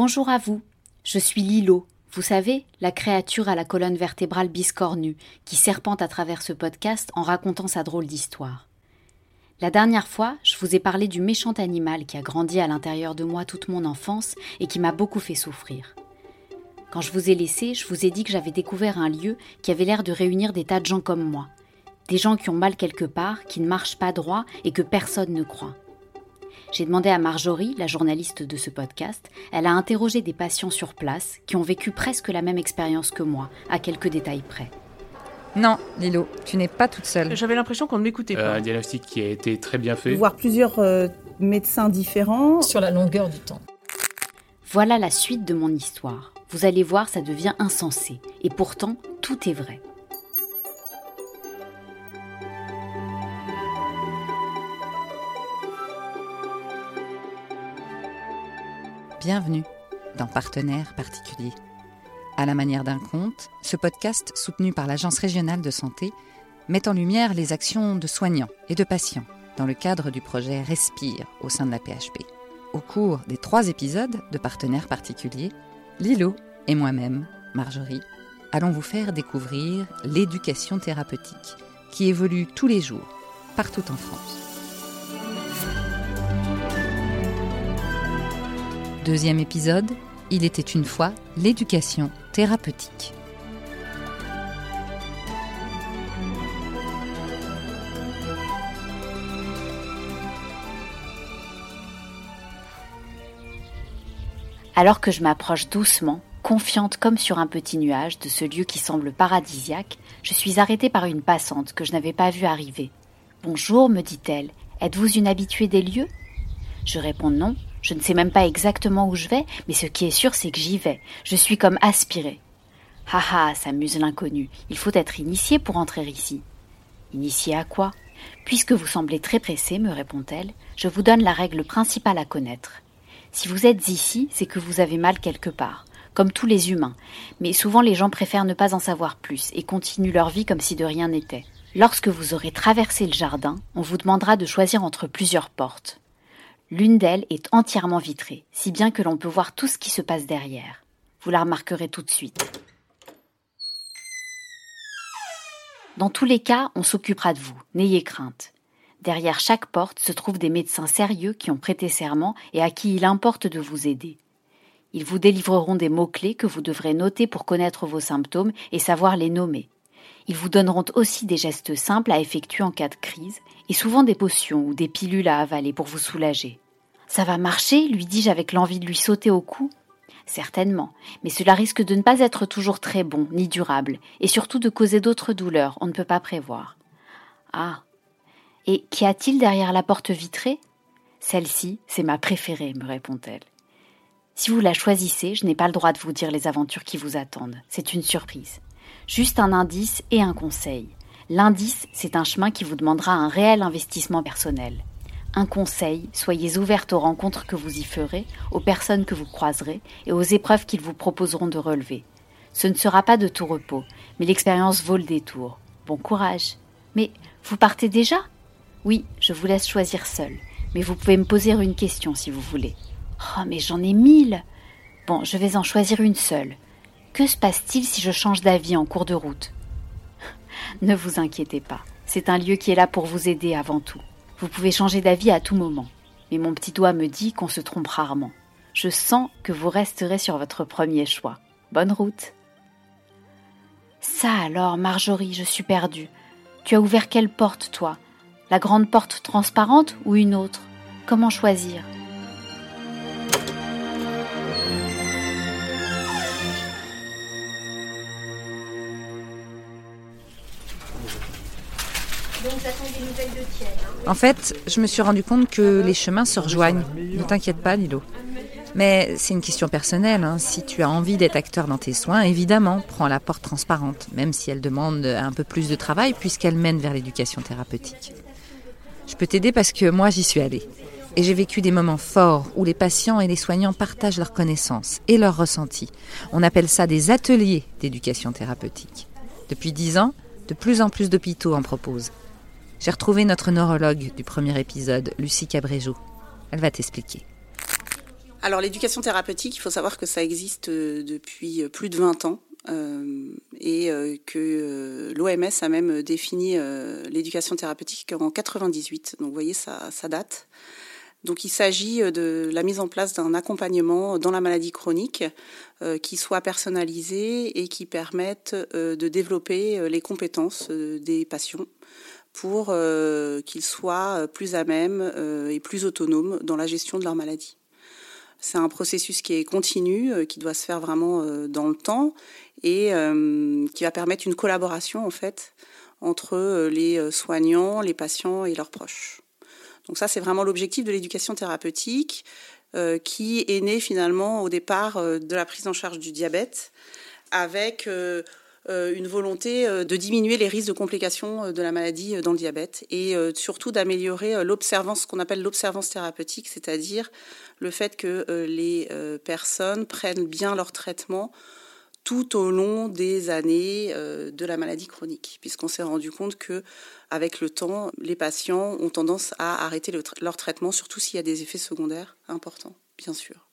Bonjour à vous, je suis Lilo, vous savez, la créature à la colonne vertébrale biscornue, qui serpente à travers ce podcast en racontant sa drôle d'histoire. La dernière fois, je vous ai parlé du méchant animal qui a grandi à l'intérieur de moi toute mon enfance et qui m'a beaucoup fait souffrir. Quand je vous ai laissé, je vous ai dit que j'avais découvert un lieu qui avait l'air de réunir des tas de gens comme moi. Des gens qui ont mal quelque part, qui ne marchent pas droit et que personne ne croit. J'ai demandé à Marjorie, la journaliste de ce podcast, elle a interrogé des patients sur place qui ont vécu presque la même expérience que moi, à quelques détails près. Non, Lilo, tu n'es pas toute seule. J'avais l'impression qu'on ne m'écoutait Euh, pas. un diagnostic qui a été très bien fait. voir plusieurs euh, médecins différents. sur la longueur du temps. Voilà la suite de mon histoire. Vous allez voir, ça devient insensé. Et pourtant, tout est vrai. Bienvenue dans Partenaires particuliers. À la manière d'un conte, ce podcast, soutenu par l'Agence régionale de santé, met en lumière les actions de soignants et de patients dans le cadre du projet Respire au sein de la PHP. Au cours des trois épisodes de Partenaires particuliers, Lilo et moi-même, Marjorie, allons vous faire découvrir l'éducation thérapeutique qui évolue tous les jours, partout en France. Deuxième épisode, il était une fois l'éducation thérapeutique. Alors que je m'approche doucement, confiante comme sur un petit nuage de ce lieu qui semble paradisiaque, je suis arrêtée par une passante que je n'avais pas vue arriver. Bonjour, me dit-elle, êtes-vous une habituée des lieux? Je réponds non, je ne sais même pas exactement où je vais, mais ce qui est sûr, c'est que j'y vais. Je suis comme aspirée. Ha ha, s'amuse l'inconnu, il faut être initié pour entrer ici. Initié à quoi? Puisque vous semblez très pressé, me répond-elle, je vous donne la règle principale à connaître. Si vous êtes ici, c'est que vous avez mal quelque part, comme tous les humains, mais souvent les gens préfèrent ne pas en savoir plus et continuent leur vie comme si de rien n'était. Lorsque vous aurez traversé le jardin, on vous demandera de choisir entre plusieurs portes. L'une d'elles est entièrement vitrée, si bien que l'on peut voir tout ce qui se passe derrière. Vous la remarquerez tout de suite. Dans tous les cas, on s'occupera de vous, n'ayez crainte. Derrière chaque porte se trouvent des médecins sérieux qui ont prêté serment et à qui il importe de vous aider. Ils vous délivreront des mots-clés que vous devrez noter pour connaître vos symptômes et savoir les nommer. Ils vous donneront aussi des gestes simples à effectuer en cas de crise et souvent des potions ou des pilules à avaler pour vous soulager. Ça va marcher lui dis-je avec l'envie de lui sauter au cou? Certainement, mais cela risque de ne pas être toujours très bon ni durable, et surtout de causer d'autres douleurs, on ne peut pas prévoir. Ah. Et qu'y a-t-il derrière la porte vitrée? Celle-ci, c'est ma préférée, me répond-elle. Si vous la choisissez, je n'ai pas le droit de vous dire les aventures qui vous attendent. C'est une surprise. Juste un indice et un conseil. L'indice, c'est un chemin qui vous demandera un réel investissement personnel. Un conseil, soyez ouverte aux rencontres que vous y ferez, aux personnes que vous croiserez et aux épreuves qu'ils vous proposeront de relever. Ce ne sera pas de tout repos, mais l'expérience vaut le détour. Bon courage. Mais vous partez déjà? Oui, je vous laisse choisir seul, mais vous pouvez me poser une question si vous voulez. Oh, mais j'en ai mille Bon, je vais en choisir une seule. Que se passe-t-il si je change d'avis en cours de route Ne vous inquiétez pas, c'est un lieu qui est là pour vous aider avant tout. Vous pouvez changer d'avis à tout moment. Mais mon petit doigt me dit qu'on se trompe rarement. Je sens que vous resterez sur votre premier choix. Bonne route. Ça alors, Marjorie, je suis perdue. Tu as ouvert quelle porte, toi? La grande porte transparente ou une autre? Comment choisir? En fait, je me suis rendu compte que les chemins se rejoignent. Ne t'inquiète pas, Lilo. Mais c'est une question personnelle. hein. Si tu as envie d'être acteur dans tes soins, évidemment, prends la porte transparente, même si elle demande un peu plus de travail puisqu'elle mène vers l'éducation thérapeutique. Je peux t'aider parce que moi, j'y suis allée. Et j'ai vécu des moments forts où les patients et les soignants partagent leurs connaissances et leurs ressentis. On appelle ça des ateliers d'éducation thérapeutique. Depuis dix ans, de plus en plus d'hôpitaux en proposent. J'ai retrouvé notre neurologue du premier épisode, Lucie Cabréjo. Elle va t'expliquer. Alors l'éducation thérapeutique, il faut savoir que ça existe depuis plus de 20 ans. et que l'OMS a même défini l'éducation thérapeutique en 98. Donc vous voyez, ça, date. Donc il s'agit euh, de la mise en place d'un accompagnement dans la maladie chronique euh, qui soit personnalisé et qui permette euh, de développer les compétences des patients pour qu'ils soient plus à même et plus autonomes dans la gestion de leur maladie. C'est un processus qui est continu, qui doit se faire vraiment dans le temps et qui va permettre une collaboration en fait entre les soignants, les patients et leurs proches. Donc ça, c'est vraiment l'objectif de l'éducation thérapeutique euh, qui est né finalement au départ euh, de la prise en charge du diabète avec euh, une volonté de diminuer les risques de complications de la maladie dans le diabète et surtout d'améliorer l'observance, ce qu'on appelle l'observance thérapeutique, c'est-à-dire le fait que les personnes prennent bien leur traitement tout au long des années de la maladie chronique, puisqu'on s'est rendu compte que avec le temps, les patients ont tendance à arrêter leur traitement, surtout s'il y a des effets secondaires importants, bien sûr.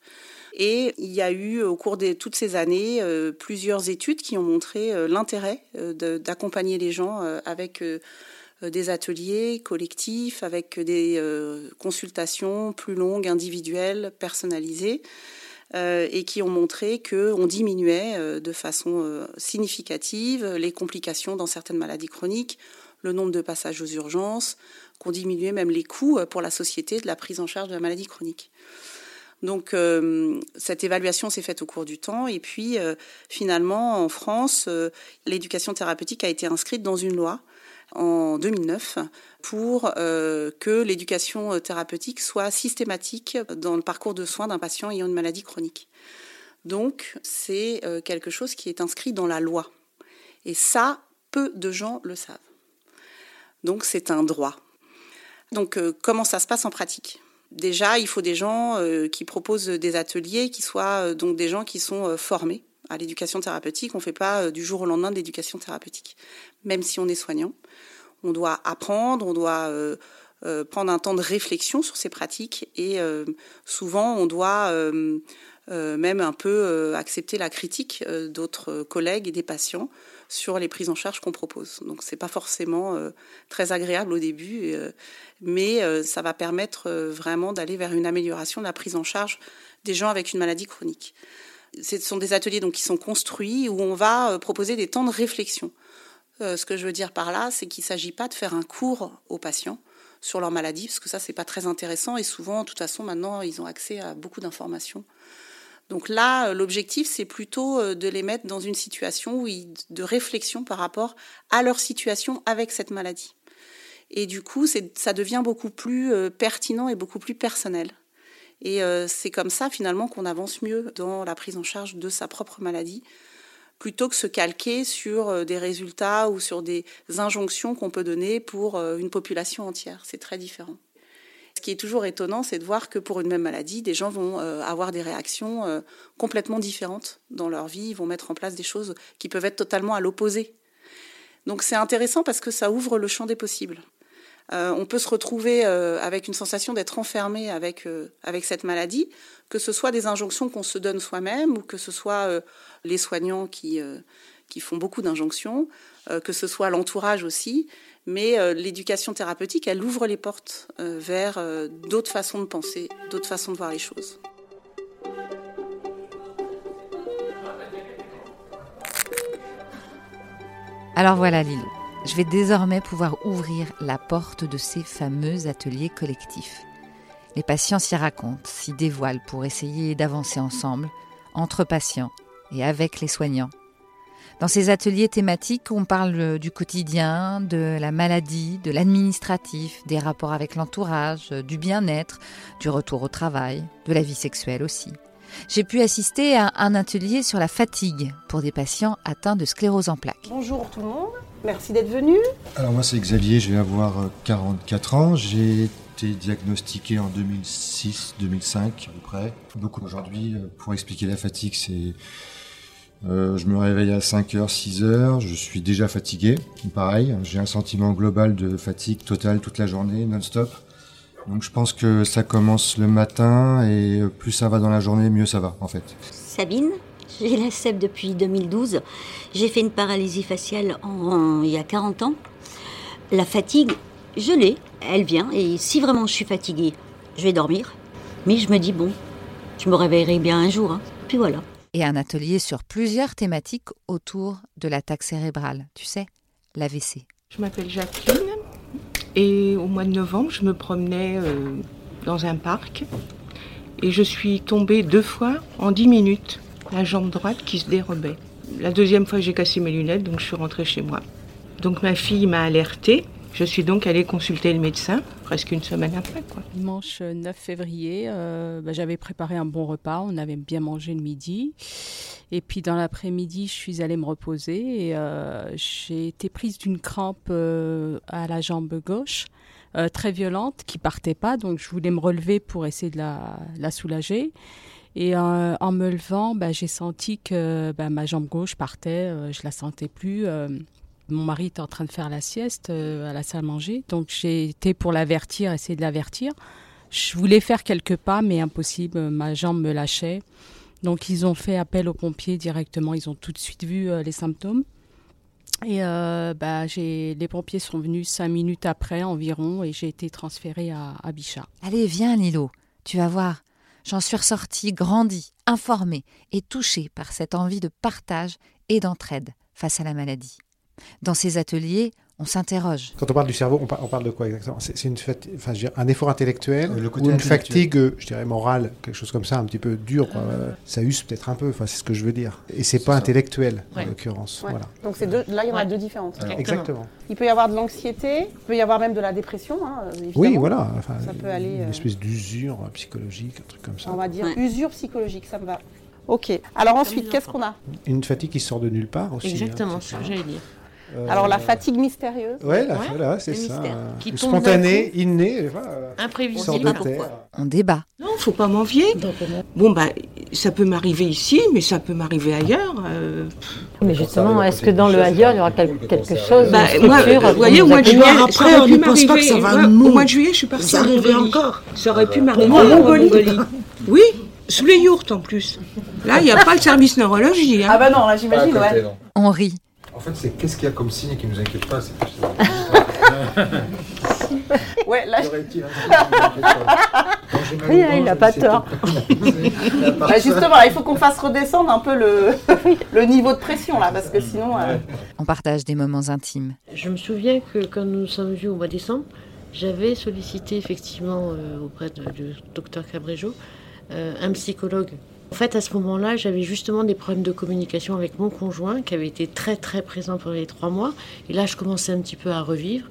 Et il y a eu au cours de toutes ces années euh, plusieurs études qui ont montré euh, l'intérêt euh, d'accompagner les gens avec des ateliers collectifs, avec des consultations plus longues, individuelles, personnalisées. et qui ont montré qu'on diminuait de façon significative les complications dans certaines maladies chroniques, le nombre de passages aux urgences, qu'on diminuait même les coûts pour la société de la prise en charge de la maladie chronique. Donc euh, cette évaluation s'est faite au cours du temps et puis euh, finalement en France, l'éducation thérapeutique a été inscrite dans une loi en 2009 pour que l'éducation thérapeutique soit systématique dans le parcours de soins d'un patient ayant une maladie chronique. Donc c'est quelque chose qui est inscrit dans la loi. Et ça, peu de gens le savent. Donc c'est un droit. Donc euh, comment ça se passe en pratique? Déjà, il faut des gens euh, qui proposent des ateliers, qui soient euh, donc des gens qui sont formés à l'éducation thérapeutique. On ne fait pas du jour au lendemain de l'éducation thérapeutique, même si on est soignant. On doit apprendre, on doit prendre un temps de réflexion sur ces pratiques et souvent on doit même un peu accepter la critique d'autres collègues et des patients sur les prises en charge qu'on propose. Donc c'est pas forcément euh, très agréable au début, euh, mais euh, ça va permettre vraiment d'aller vers une amélioration de la prise en charge des gens avec une maladie chronique. Ce sont des ateliers donc qui sont construits où on va proposer des temps de réflexion. ce que je veux dire par là, c'est qu'il ne s'agit pas de faire un cours aux patients sur leur maladie, parce que ça, c'est pas très intéressant. Et souvent, de toute façon, maintenant, ils ont accès à beaucoup d'informations donc là, euh, l'objectif, c'est plutôt euh, de les mettre dans une situation de réflexion par rapport à leur situation avec cette maladie. Et du coup, ça devient beaucoup plus euh, pertinent et beaucoup plus personnel. Et c'est comme ça, finalement, qu'on avance mieux dans la prise en charge de sa propre maladie, plutôt que se calquer sur des résultats ou sur des injonctions qu'on peut donner pour une population entière. C'est très différent. Ce qui est toujours étonnant, c'est de voir que pour une même maladie, des gens vont euh, avoir des réactions euh, complètement différentes dans leur vie, ils vont mettre en place des choses qui peuvent être totalement à l'opposé. Donc c'est intéressant parce que ça ouvre le champ des possibles. Euh, on peut se retrouver avec une sensation d'être enfermé avec, cette maladie, que ce soit des injonctions qu'on se donne soi-même ou que ce soit les soignants qui font beaucoup d'injonctions, que ce soit l'entourage aussi. Mais euh, l'éducation thérapeutique, elle ouvre les portes euh, vers euh, d'autres façons de penser, d'autres façons de voir les choses. Alors voilà Lilou, je vais désormais pouvoir ouvrir la porte de ces fameux ateliers collectifs. Les patients s'y racontent, s'y dévoilent pour essayer d'avancer ensemble, entre patients et avec les soignants dans ces ateliers thématiques, on parle du quotidien, de la maladie, de l'administratif, des rapports avec l'entourage, du bien-être, du retour au travail, de la vie sexuelle aussi. J'ai pu assister à un atelier sur la fatigue pour des patients atteints de sclérose en plaques. Bonjour tout le monde, merci d'être venu. Alors moi c'est Xavier, je vais avoir 44 euh, ans. J'ai été diagnostiqué en 2006-2005 à peu près. Donc aujourd'hui, euh, pour expliquer la fatigue, c'est euh, je me réveille à 5h, 6h, je suis déjà fatigué, pareil, j'ai un sentiment global de fatigue totale toute la journée, non-stop. Donc je pense que ça commence le matin et plus ça va dans la journée, mieux ça va en fait. Sabine, j'ai la SEP depuis 2012. J'ai fait une paralysie faciale il y a 40 ans. La fatigue, je l'ai, elle vient. Et si vraiment je suis fatiguée, je vais dormir. Mais je me dis, bon, je me réveillerai bien un jour. Hein. Puis voilà. Et un atelier sur plusieurs thématiques autour de l'attaque cérébrale, tu sais, l'AVC. Je m'appelle Jacqueline et au mois de novembre, je me promenais euh, dans un parc et je suis tombée deux fois en dix minutes, la jambe droite qui se dérobait. La deuxième fois, j'ai cassé mes lunettes, donc je suis rentrée chez moi. Donc ma fille m'a alertée je suis donc allée consulter le médecin presque une semaine après. Dimanche 9 février, euh, bah, j'avais préparé un bon repas, on avait bien mangé le midi. Et puis dans l'après-midi, je suis allée me reposer euh, j'ai été prise d'une crampe euh, à la jambe gauche. très violente qui partait pas donc je voulais me relever pour essayer de la, la soulager et en me levant bah, j'ai senti que bah, ma jambe gauche partait je la sentais plus mon mari était en train de faire la sieste euh, à la salle à manger, donc j'ai été pour l'avertir, essayer de l'avertir. Je voulais faire quelques pas, mais impossible, ma jambe me lâchait. Donc ils ont fait appel aux pompiers directement, ils ont tout de suite vu euh, les symptômes. Et euh, bah, les pompiers sont venus cinq minutes après environ et j'ai été transférée à, à Bichat. Allez, viens Lilo, tu vas voir. J'en suis ressortie grandie, informée et touchée par cette envie de partage et d'entraide face à la maladie. Dans ces ateliers, on s'interroge. Quand on parle du cerveau, on, parle de quoi exactement? C'est une enfin, un effort intellectuel ou une fatigue, je dirais morale, quelque chose comme ça, un petit peu dur. Ça use peut-être un peu. Enfin, c'est ce que je veux dire. Et c'est pas intellectuel en l'occurrence. Voilà. Donc c'est là, il y en a deux différentes. Exactement. Il peut y avoir de l'anxiété, il peut y avoir même de la dépression. Hein, oui, voilà. ça peut aller. Une euh, espèce d'usure psychologique, un truc comme ça. On va dire usure psychologique, ça me va. Ok. Alors ensuite, qu'est-ce qu'on a? Une fatigue qui sort de nulle part aussi. Hein, Exactement, ce que j'allais dire. Euh, Alors la fatigue mystérieuse. Ouais, voilà, c'est ça. Qui spontané, inné, imprévisible. On débat. Non, faut pas m'envier. Bon bah, ça peut m'arriver ici, mais ça peut m'arriver ailleurs. Euh, mais justement, est-ce que dans le ailleurs, il y aura quelque chose bah, moi, Vous voyez, au mois de juillet, après, on ne pense pas que ça va. Au mois de juillet, je suis partie en Mongolie. encore. Ça aurait pu m'arriver en Mongolie. Oui, sous les yourtes en plus. Là, il n'y a pas le service neurologie. Hein. Ah bah non, là j'imagine, ouais. On rit. En fait, c'est qu'est-ce qu'il y a comme signe qui nous inquiète pas C'est ouais, là. Rien, il n'a pas tort. Bah, justement, il faut qu'on fasse redescendre un peu le, le niveau de pression là, parce que sinon. Euh, On partage des moments intimes. Je me souviens que quand nous nous sommes vus au mois de décembre, j'avais sollicité effectivement euh, auprès du docteur Cabrejo euh, un psychologue en fait, à ce moment-là, j'avais justement des problèmes de communication avec mon conjoint qui avait été très très présent pendant les trois mois. Et là, je commençais un petit peu à revivre.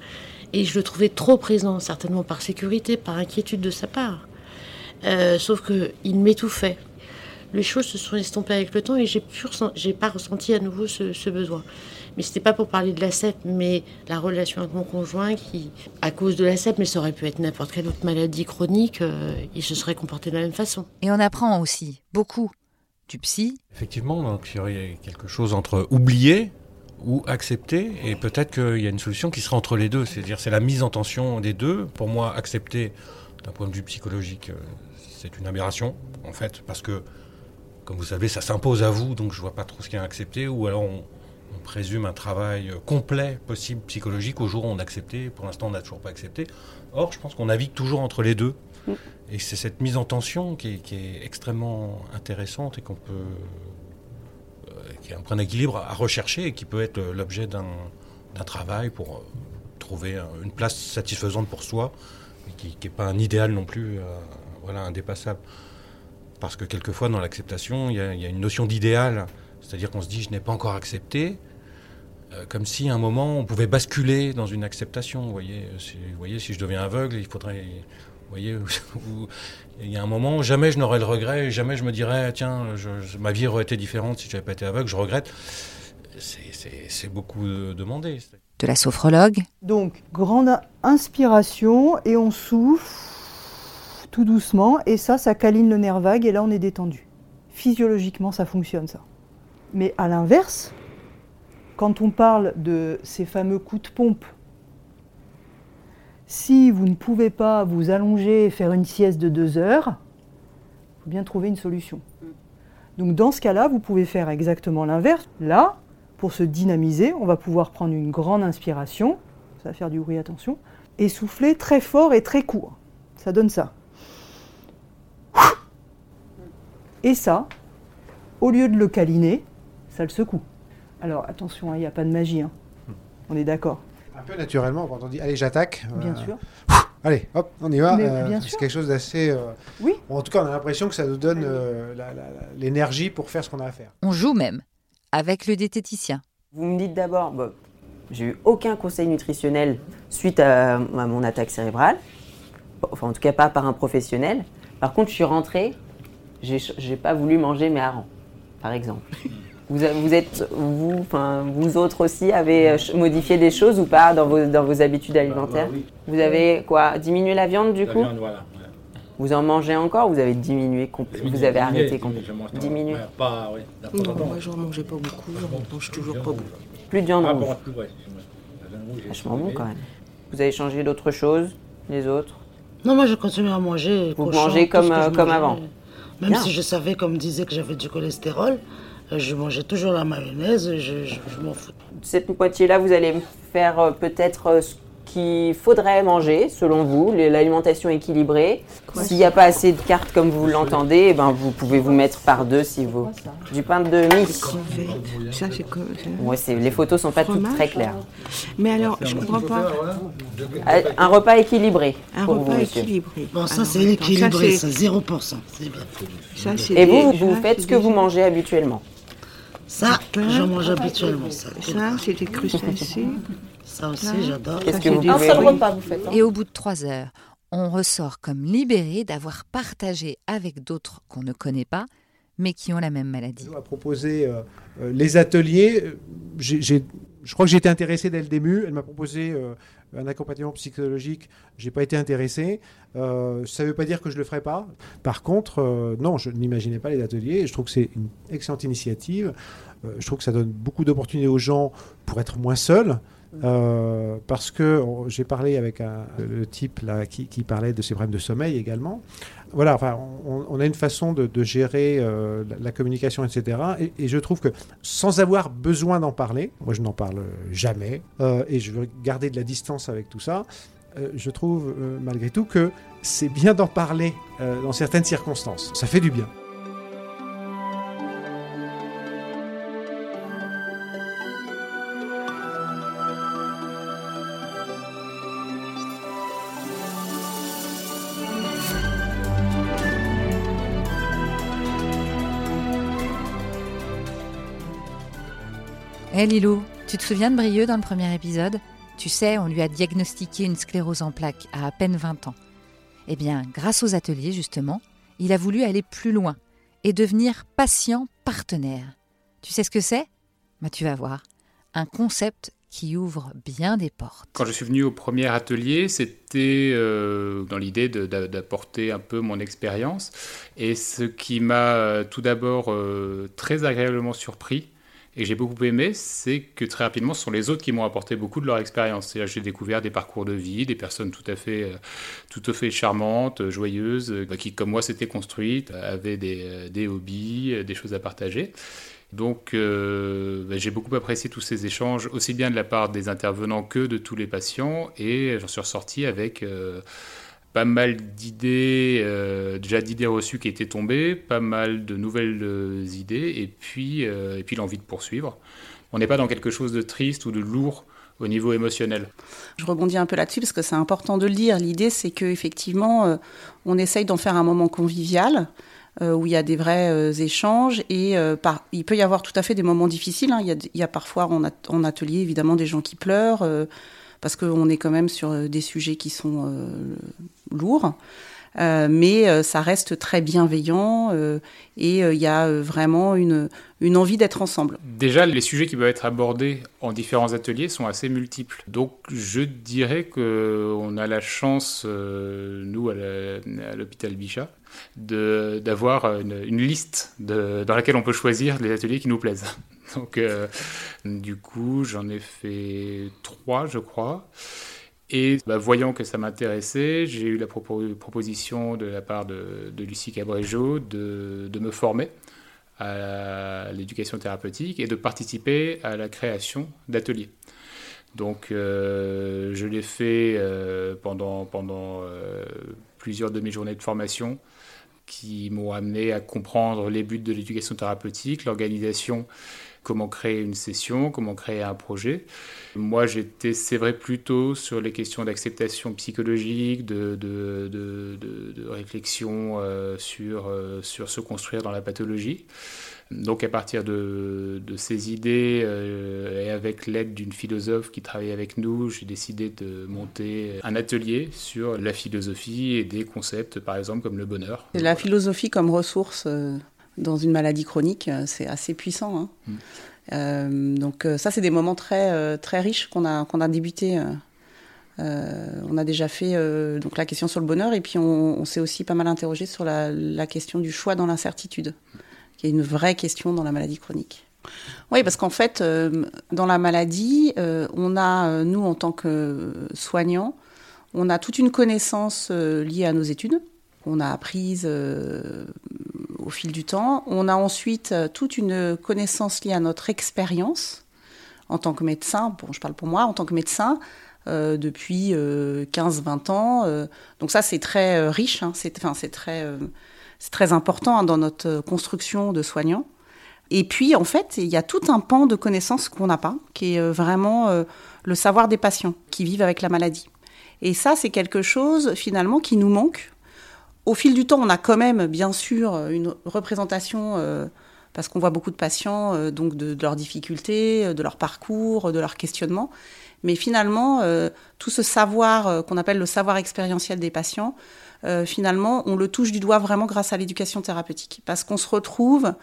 Et je le trouvais trop présent, certainement par sécurité, par inquiétude de sa part. Euh, sauf qu'il m'étouffait. Les choses se sont estompées avec le temps et j'ai j'ai pas ressenti à nouveau ce besoin. Mais c'était pas pour parler de la CEP, mais la relation avec mon conjoint qui, à cause de la CEP, mais ça aurait pu être n'importe quelle autre maladie chronique, euh, il se serait comporté de la même façon. Et on apprend aussi beaucoup du psy. Effectivement, donc il y aurait quelque chose entre oublier ou accepter, et peut-être qu'il y a une solution qui sera entre les deux, c'est-à-dire c'est la mise en tension des deux. Pour moi, accepter, d'un point de vue psychologique, euh, c'est une aberration, en fait, parce que, comme vous savez, ça s'impose à vous, donc je vois pas trop ce qu'il y a à accepter, ou alors on, on présume un travail complet possible psychologique au jour où on a accepté. Pour l'instant, on n'a toujours pas accepté. Or, je pense qu'on navigue toujours entre les deux. Et c'est cette mise en tension qui est, extrêmement intéressante et qu'on peut. Euh, qui est un point d'équilibre à rechercher et qui peut être l'objet d'un travail pour euh, trouver une place satisfaisante pour soi, mais qui n'est pas un idéal non plus euh, voilà, indépassable. Parce que quelquefois, dans l'acceptation, il y, a une notion d'idéal c'est-à-dire qu'on se dit, je n'ai pas encore accepté, euh, comme si à un moment on pouvait basculer dans une acceptation. Vous voyez, si, vous voyez, si je deviens aveugle, il faudrait. Vous voyez, il y a un moment, jamais je n'aurais le regret, jamais je me dirais, tiens, ma vie aurait été différente si je n'avais pas été aveugle, je regrette. C'est beaucoup demandé. De la sophrologue. Donc, grande inspiration et on souffle tout doucement et ça, ça câline le nerf vague et là on est détendu. Physiologiquement, ça fonctionne ça. Mais à l'inverse, quand on parle de ces fameux coups de pompe, Si vous ne pouvez pas vous allonger et faire une sieste de deux heures, il faut bien trouver une solution. Donc dans ce cas-là, vous pouvez faire exactement l'inverse. Là, pour se dynamiser, on va pouvoir prendre une grande inspiration, ça va faire du bruit, attention, et souffler très fort et très court. Ça donne ça. Et ça, au lieu de le câliner, ça le secoue. Alors attention, hein, il n'y a pas de magie. hein. On est d'accord. Un peu naturellement, quand on dit allez, j'attaque. Bien euh, sûr. Allez, hop, on y va. Euh, bien c'est quelque chose d'assez. euh, Oui. En tout cas, on a l'impression que ça nous donne euh, l'énergie pour faire ce qu'on a à faire. On joue même avec le diététicien. Vous me dites d'abord, bon, j'ai eu aucun conseil nutritionnel suite à, à mon attaque cérébrale, enfin en tout cas pas par un professionnel. Par contre, je suis rentrée, j'ai pas voulu manger mes harengs, par exemple. Vous, êtes, vous, enfin vous autres aussi, avez euh, modifié des choses ou pas dans vos, dans vos habitudes alimentaires Vous avez quoi Diminué la viande du coup voilà. Vous en mangez encore ou vous avez diminué complètement Vous avez arrêté complètement Diminué Pas, oui. Non, moi, je n'en mangeais pas beaucoup, j'en mange toujours pas beaucoup. Plus de viande Ah, rouge. ouais. La viande Vachement bon quand même. Vous avez changé d'autres choses, les autres Non, moi je continue à manger. Vous cochon, mangez comme, euh, comme avant. Même Bien. si je savais, comme disait, que j'avais du cholestérol, je mangeais toujours la mayonnaise, je, je- je m'en fous. Cette moitié-là, vous allez me faire euh, peut-être euh, ce qu'il faudrait manger, selon vous, l'alimentation équilibrée. S'il n'y a pas assez de cartes comme vous l'entendez, eh ben, vous pouvez vous mettre par deux si vous. Du pain de mie. Ça, c'est comme. Ouais, c'est- les photos sont pas toutes très claires. Mais alors, je comprends pas. Euh, Un repas équilibré. Un pour repas vous, équilibré. Bon, ça Alors, c'est équilibré, ça, ça, 0%, c'est bien. Ça, c'est Et vous, vous faites ce que vous mangez habituellement. Ça, j'en mange habituellement, ça. Ça, c'est des crustacés. Ça aussi, j'adore. Qu'est-ce que vous. Un seul repas, vous faites. hein Et au bout de trois heures, on ressort comme libéré d'avoir partagé avec d'autres qu'on ne connaît pas, mais qui ont la même maladie. On a proposé euh, les ateliers. euh, je crois que été intéressé dès le début. Elle m'a proposé euh, un accompagnement psychologique. J'ai pas été intéressé. Euh, ça ne veut pas dire que je le ferai pas. Par contre, euh, non, je n'imaginais pas les ateliers. Je trouve que c'est une excellente initiative. Euh, je trouve que ça donne beaucoup d'opportunités aux gens pour être moins seuls. Parce que j'ai parlé avec le type qui parlait de ses problèmes de sommeil également. Voilà, enfin, on, a une façon de, gérer euh, la, communication, etc. Et, je trouve que sans avoir besoin d'en parler, moi je n'en parle jamais, euh, et je veux garder de la distance avec tout ça. euh, je trouve malgré tout que c'est bien d'en parler dans certaines circonstances. Ça fait du bien. Hé Lilou, tu te souviens de Brieux dans le premier épisode? Tu sais, on lui a diagnostiqué une sclérose en plaques à à peine 20 ans. Eh bien, grâce aux ateliers, justement, il a voulu aller plus loin et devenir patient partenaire. Tu sais ce que c'est? Bah, Tu vas voir. Un concept qui ouvre bien des portes. Quand je suis venu au premier atelier, c'était euh, dans l'idée d'apporter un peu mon expérience. Et ce qui m'a euh, tout d'abord euh, très agréablement surpris et j'ai beaucoup aimé, c'est que très rapidement, ce sont les autres qui m'ont apporté beaucoup de leur expérience. C'est-à-dire, J'ai découvert des parcours de vie, des personnes tout à fait, euh, tout à fait charmantes, joyeuses, euh, qui, comme moi, s'étaient construites, avaient des, euh, des hobbies, des choses à partager. Donc, bah, j'ai beaucoup apprécié tous ces échanges, aussi bien de la part des intervenants que de tous les patients, et j'en suis ressorti avec pas mal d'idées, euh, déjà d'idées reçues qui étaient tombées, pas mal de nouvelles euh, idées, et puis, euh, puis l'envie de poursuivre. On n'est pas dans quelque chose de triste ou de lourd au niveau émotionnel. Je rebondis un peu là-dessus parce que c'est important de le dire. L'idée, c'est qu'effectivement, on essaye d'en faire un moment convivial. où il y a des vrais échanges et il peut y avoir tout à fait des moments difficiles. hein. Il, y a, il y a parfois en, at- en atelier évidemment des gens qui pleurent parce qu'on est quand même sur euh, des sujets qui sont euh, lourds. Euh, mais ça reste très bienveillant et il y a vraiment une, envie d'être ensemble. Déjà, les sujets qui peuvent être abordés en différents ateliers sont assez multiples. Donc, je dirais qu'on a la chance, nous, à l'hôpital Bichat, d'avoir une, liste dans laquelle on peut choisir les ateliers qui nous plaisent. Donc, euh, du coup, j'en ai fait trois, je crois. Et bah, voyant que ça m'intéressait, j'ai eu la proposition de la part de, Lucie Cabrejo de, me former à l'éducation thérapeutique et de participer à la création d'ateliers. Donc euh, je l'ai fait euh, pendant, pendant euh, plusieurs demi-journées de formation qui m'ont amené à comprendre les buts de l'éducation thérapeutique, l'organisation comment créer une session, comment créer un projet. Moi, j'étais, c'est vrai, plutôt sur les questions d'acceptation psychologique, de, de, de, réflexion euh, sur, euh, sur se construire dans la pathologie. Donc à partir de, ces idées euh, et avec l'aide d'une philosophe qui travaillait avec nous, j'ai décidé de monter un atelier sur la philosophie et des concepts par exemple comme le bonheur. La philosophie comme ressource dans une maladie chronique, euh, c'est assez puissant. Hein. Mm. Euh, donc euh, ça, c'est des moments très, très riches qu'on a, qu'on a débuté. on a déjà fait donc la question sur le bonheur et puis on, s'est aussi pas mal interrogé sur la, la question du choix dans l'incertitude, qui est une vraie question dans la maladie chronique. Oui, parce qu'en fait, dans la maladie, on a, nous, en tant que soignants, on a toute une connaissance liée à nos études, qu'on a apprise au fil du temps. On a ensuite euh, toute une connaissance liée à notre expérience en tant que médecin. Bon, je parle pour moi, en tant que médecin. Euh, depuis 15-20 euh, ans. donc ça, c'est très riche, hein, c'est très, très important hein, dans notre construction de soignants. Et puis, en fait, il y a tout un pan de connaissances qu'on n'a pas, qui est vraiment le savoir des patients qui vivent avec la maladie. Et ça, c'est quelque chose, finalement, qui nous manque au fil du temps, on a quand même, bien sûr, une représentation, euh, parce qu'on voit beaucoup de patients, euh, donc de, leurs difficultés, euh, de leur parcours, de leurs questionnements. Mais finalement, tout ce savoir qu'on appelle le savoir expérientiel des patients, finalement, on le touche du doigt vraiment grâce à l'éducation thérapeutique. Parce qu'on se retrouve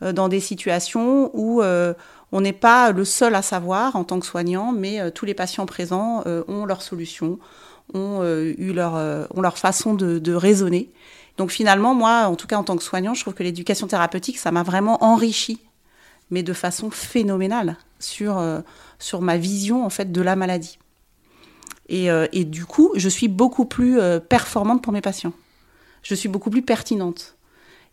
dans des situations où on n'est pas le seul à savoir en tant que soignant, mais tous les patients présents ont leurs solutions, ont euh, eu leur, euh, ont leur façon de, de, raisonner. Donc finalement, moi, en tout cas en tant que soignant, je trouve que l'éducation thérapeutique, ça m'a vraiment enrichi, mais de façon phénoménale sur, euh, sur ma vision en fait de la maladie. Et, et du coup, je suis beaucoup plus performante pour mes patients. Je suis beaucoup plus pertinente.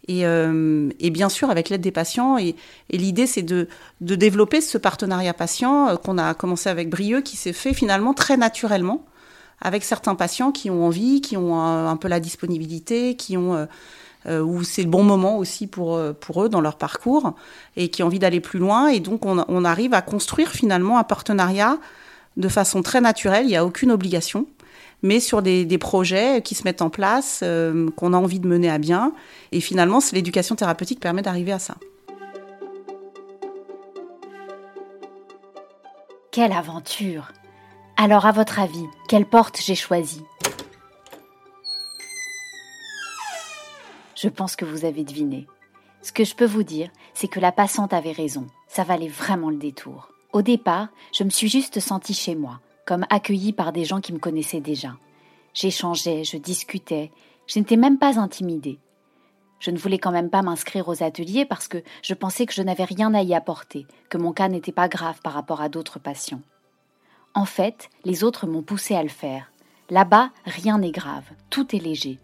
Et, et, bien sûr, avec l'aide des patients. Et, et l'idée, c'est de, de, développer ce partenariat patient qu'on a commencé avec Brieux, qui s'est fait finalement très naturellement avec certains patients qui ont envie, qui ont un, peu la disponibilité, qui ont euh, euh, où c'est le bon moment aussi pour, euh, pour eux dans leur parcours et qui ont envie d'aller plus loin. Et donc on, arrive à construire finalement un partenariat de façon très naturelle, il n'y a aucune obligation, mais sur des, des, projets qui se mettent en place, qu'on a envie de mener à bien. Et finalement, l'éducation thérapeutique permet d'arriver à ça. Quelle aventure alors, à votre avis, quelle porte j'ai choisie? Je pense que vous avez deviné. Ce que je peux vous dire, c'est que la passante avait raison. Ça valait vraiment le détour. Au départ, je me suis juste sentie chez moi, comme accueillie par des gens qui me connaissaient déjà. J'échangeais, je discutais, je n'étais même pas intimidée. Je ne voulais quand même pas m'inscrire aux ateliers parce que je pensais que je n'avais rien à y apporter, que mon cas n'était pas grave par rapport à d'autres patients. En fait, les autres m'ont poussé à le faire. Là-bas, rien n'est grave, tout est léger.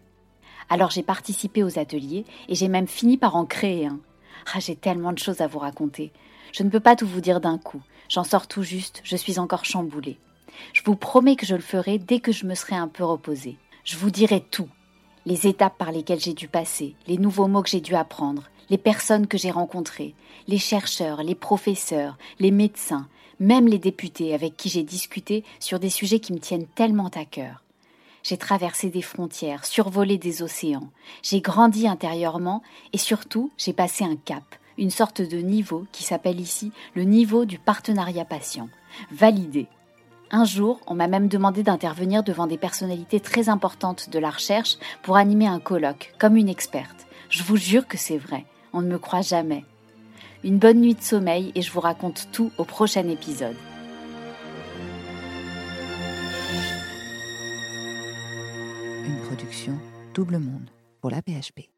Alors j'ai participé aux ateliers et j'ai même fini par en créer un. Ah, j'ai tellement de choses à vous raconter. Je ne peux pas tout vous dire d'un coup. J'en sors tout juste, je suis encore chamboulée. Je vous promets que je le ferai dès que je me serai un peu reposée. Je vous dirai tout. Les étapes par lesquelles j'ai dû passer, les nouveaux mots que j'ai dû apprendre, les personnes que j'ai rencontrées, les chercheurs, les professeurs, les médecins, même les députés avec qui j'ai discuté sur des sujets qui me tiennent tellement à cœur. J'ai traversé des frontières, survolé des océans, j'ai grandi intérieurement et surtout j'ai passé un cap, une sorte de niveau qui s'appelle ici le niveau du partenariat patient, validé. Un jour, on m'a même demandé d'intervenir devant des personnalités très importantes de la recherche pour animer un colloque, comme une experte. Je vous jure que c'est vrai, on ne me croit jamais. Une bonne nuit de sommeil et je vous raconte tout au prochain épisode. Une production Double Monde pour la PHP.